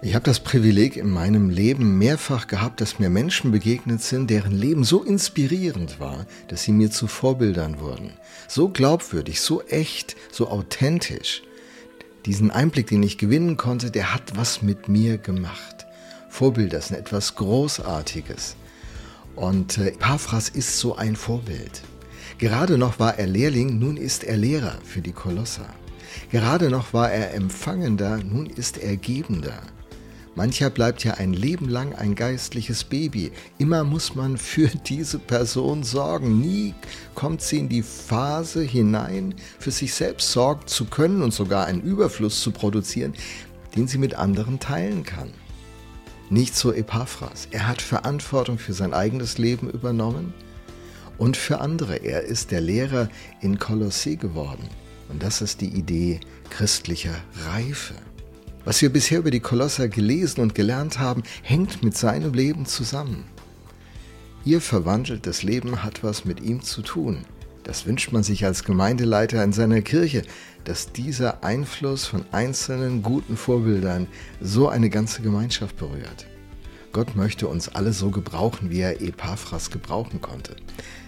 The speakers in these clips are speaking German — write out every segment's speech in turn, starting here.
Ich habe das Privileg in meinem Leben mehrfach gehabt, dass mir Menschen begegnet sind, deren Leben so inspirierend war, dass sie mir zu Vorbildern wurden. So glaubwürdig, so echt, so authentisch. Diesen Einblick, den ich gewinnen konnte, der hat was mit mir gemacht. Vorbilder sind etwas Großartiges. Und äh, Paphras ist so ein Vorbild. Gerade noch war er Lehrling, nun ist er Lehrer für die Kolosser. Gerade noch war er Empfangender, nun ist er Gebender. Mancher bleibt ja ein Leben lang ein geistliches Baby. Immer muss man für diese Person sorgen. Nie kommt sie in die Phase hinein, für sich selbst sorgen zu können und sogar einen Überfluss zu produzieren, den sie mit anderen teilen kann. Nicht so Epaphras. Er hat Verantwortung für sein eigenes Leben übernommen und für andere. Er ist der Lehrer in Kolossee geworden. Und das ist die Idee christlicher Reife. Was wir bisher über die Kolosser gelesen und gelernt haben, hängt mit seinem Leben zusammen. Ihr verwandeltes Leben hat was mit ihm zu tun. Das wünscht man sich als Gemeindeleiter in seiner Kirche, dass dieser Einfluss von einzelnen guten Vorbildern so eine ganze Gemeinschaft berührt. Gott möchte uns alle so gebrauchen, wie er Epaphras gebrauchen konnte.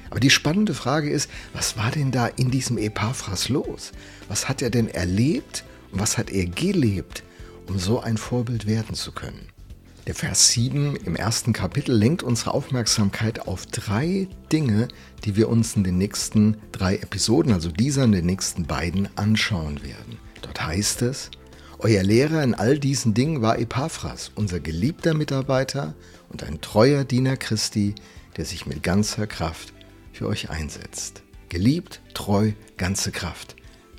Aber die spannende Frage ist, was war denn da in diesem Epaphras los? Was hat er denn erlebt und was hat er gelebt, um so ein Vorbild werden zu können. Der Vers 7 im ersten Kapitel lenkt unsere Aufmerksamkeit auf drei Dinge, die wir uns in den nächsten drei Episoden, also dieser und den nächsten beiden, anschauen werden. Dort heißt es, euer Lehrer in all diesen Dingen war Epaphras, unser geliebter Mitarbeiter und ein treuer Diener Christi, der sich mit ganzer Kraft für euch einsetzt. Geliebt, treu, ganze Kraft.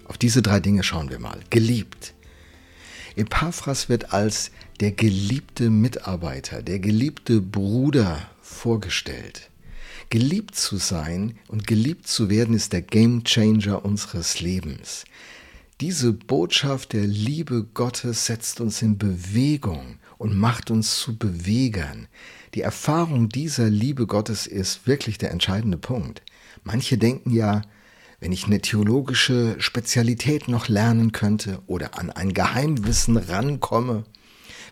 Auf diese drei Dinge schauen wir mal. Geliebt. Epaphras wird als der geliebte Mitarbeiter, der geliebte Bruder vorgestellt. Geliebt zu sein und geliebt zu werden ist der Gamechanger unseres Lebens. Diese Botschaft der Liebe Gottes setzt uns in Bewegung und macht uns zu Bewegern. Die Erfahrung dieser Liebe Gottes ist wirklich der entscheidende Punkt. Manche denken ja, wenn ich eine theologische Spezialität noch lernen könnte oder an ein Geheimwissen rankomme,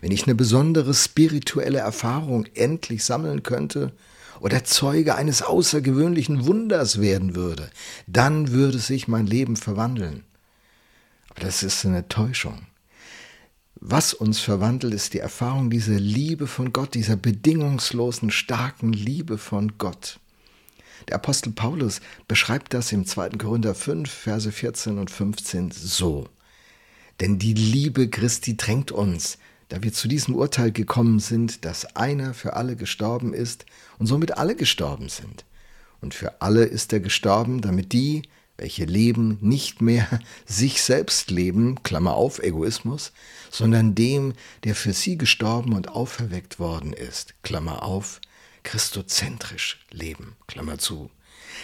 wenn ich eine besondere spirituelle Erfahrung endlich sammeln könnte oder Zeuge eines außergewöhnlichen Wunders werden würde, dann würde sich mein Leben verwandeln. Aber das ist eine Täuschung. Was uns verwandelt, ist die Erfahrung dieser Liebe von Gott, dieser bedingungslosen, starken Liebe von Gott. Der Apostel Paulus beschreibt das im 2. Korinther 5, Verse 14 und 15 so. Denn die Liebe Christi drängt uns, da wir zu diesem Urteil gekommen sind, dass einer für alle gestorben ist und somit alle gestorben sind. Und für alle ist er gestorben, damit die, welche leben, nicht mehr sich selbst leben, Klammer auf, Egoismus, sondern dem, der für sie gestorben und auferweckt worden ist, Klammer auf, christozentrisch leben. Klammer zu.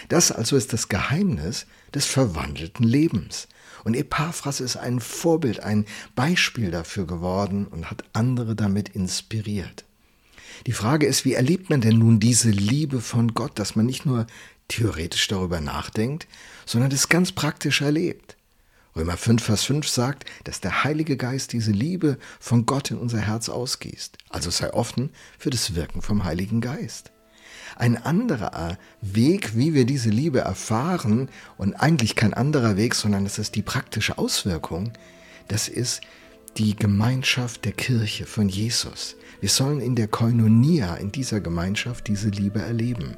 Das also ist das Geheimnis des verwandelten Lebens. Und Epaphras ist ein Vorbild, ein Beispiel dafür geworden und hat andere damit inspiriert. Die Frage ist, wie erlebt man denn nun diese Liebe von Gott, dass man nicht nur theoretisch darüber nachdenkt, sondern es ganz praktisch erlebt? Römer 5, Vers 5 sagt, dass der Heilige Geist diese Liebe von Gott in unser Herz ausgießt. Also sei offen für das Wirken vom Heiligen Geist. Ein anderer Weg, wie wir diese Liebe erfahren, und eigentlich kein anderer Weg, sondern das ist die praktische Auswirkung, das ist die Gemeinschaft der Kirche von Jesus. Wir sollen in der Koinonia, in dieser Gemeinschaft, diese Liebe erleben.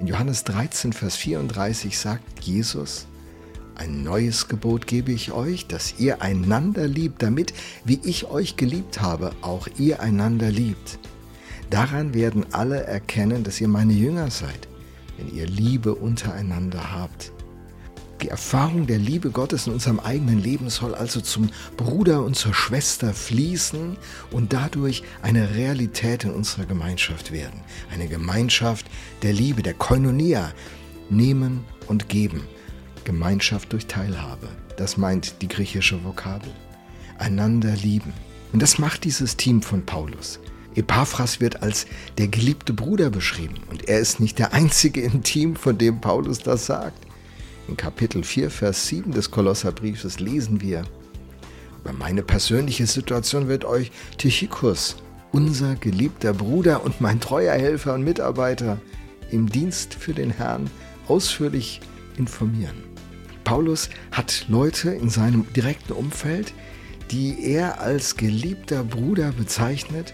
In Johannes 13, Vers 34 sagt Jesus, ein neues Gebot gebe ich euch, dass ihr einander liebt, damit, wie ich euch geliebt habe, auch ihr einander liebt. Daran werden alle erkennen, dass ihr meine Jünger seid, wenn ihr Liebe untereinander habt. Die Erfahrung der Liebe Gottes in unserem eigenen Leben soll also zum Bruder und zur Schwester fließen und dadurch eine Realität in unserer Gemeinschaft werden. Eine Gemeinschaft der Liebe, der Koinonia, nehmen und geben. Gemeinschaft durch Teilhabe. Das meint die griechische Vokabel. Einander lieben. Und das macht dieses Team von Paulus. Epaphras wird als der geliebte Bruder beschrieben. Und er ist nicht der einzige im Team, von dem Paulus das sagt. In Kapitel 4, Vers 7 des Kolosserbriefes lesen wir, Über meine persönliche Situation wird euch Tychikus, unser geliebter Bruder und mein treuer Helfer und Mitarbeiter im Dienst für den Herrn, ausführlich informieren. Paulus hat Leute in seinem direkten Umfeld, die er als geliebter Bruder bezeichnet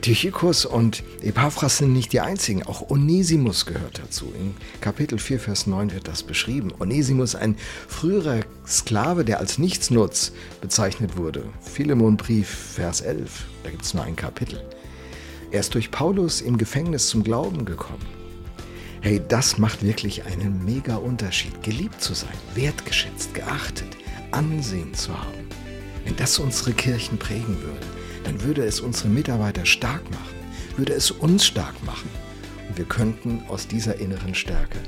Tychicus und Epaphras sind nicht die einzigen, auch Onesimus gehört dazu. In Kapitel 4, Vers 9 wird das beschrieben. Onesimus, ein früherer Sklave, der als Nichtsnutz bezeichnet wurde. Philemonbrief, Vers 11, da gibt es nur ein Kapitel. Er ist durch Paulus im Gefängnis zum Glauben gekommen. Hey, das macht wirklich einen mega Unterschied, geliebt zu sein, wertgeschätzt, geachtet, Ansehen zu haben. Wenn das unsere Kirchen prägen würde, dann würde es unsere Mitarbeiter stark machen, würde es uns stark machen. Und wir könnten aus dieser inneren Stärke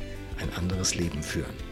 ein anderes Leben führen.